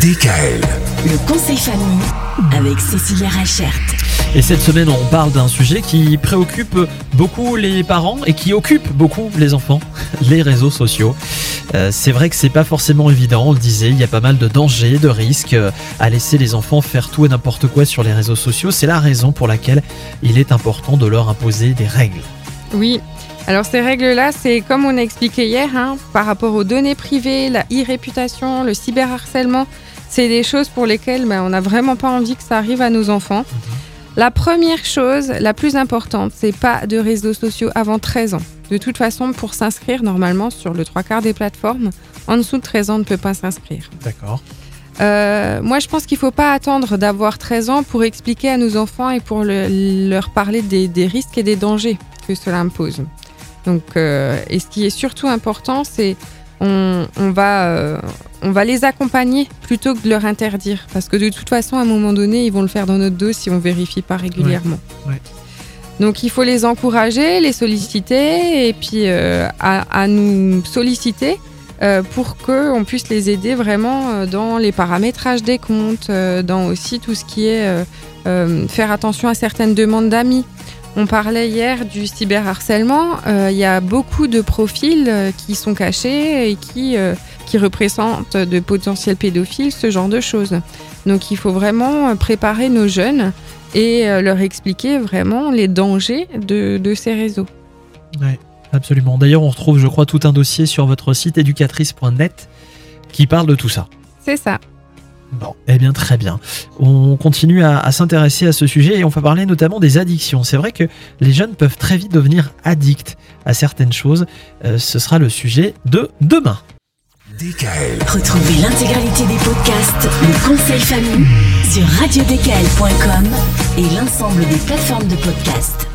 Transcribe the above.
DKL. Le conseil famille avec Cécilia Rachert. Et cette semaine, on parle d'un sujet qui préoccupe beaucoup les parents et qui occupe beaucoup les enfants, les réseaux sociaux. Euh, c'est vrai que c'est pas forcément évident, on le disait, il y a pas mal de dangers, de risques euh, à laisser les enfants faire tout et n'importe quoi sur les réseaux sociaux. C'est la raison pour laquelle il est important de leur imposer des règles. Oui. Alors ces règles-là, c'est comme on a expliqué hier, hein, par rapport aux données privées, la e-réputation, le cyberharcèlement, c'est des choses pour lesquelles ben, on n'a vraiment pas envie que ça arrive à nos enfants. La première chose, la plus importante, c'est pas de réseaux sociaux avant 13 ans. De toute façon, pour s'inscrire, normalement, sur le trois quarts des plateformes, en dessous de 13 ans, on ne peut pas s'inscrire. D'accord. Euh, moi, je pense qu'il ne faut pas attendre d'avoir 13 ans pour expliquer à nos enfants et pour le- leur parler des, des risques et des dangers que cela impose. Donc, euh, et ce qui est surtout important, c'est on, on va, euh, on va les accompagner plutôt que de leur interdire. Parce que de toute façon, à un moment donné, ils vont le faire dans notre dos si on vérifie pas régulièrement. ouais. Donc, il faut les encourager, les solliciter et puis euh, à, à nous solliciter euh, pour qu'on puisse les aider vraiment dans les paramétrages des comptes, dans aussi tout ce qui est faire attention à certaines demandes d'amis. On parlait hier du cyberharcèlement. Euh, Il y a beaucoup de profils euh, qui sont cachés et qui, euh, qui représentent de potentiels pédophiles, ce genre de choses. Donc il faut vraiment préparer nos jeunes et leur expliquer vraiment les dangers de, de ces réseaux. Ouais, absolument. D'ailleurs, on retrouve, je crois, tout un dossier sur votre site éducatrice.net qui parle de tout ça. C'est ça. Bon, eh bien très bien. On continue à, à s'intéresser à ce sujet et on va parler notamment des addictions. C'est vrai que les jeunes peuvent très vite devenir addicts à certaines choses. Euh, ce sera le sujet de demain. DKL. Retrouvez l'intégralité des podcasts Le conseil famille sur radiodkl.com et l'ensemble des plateformes de podcasts.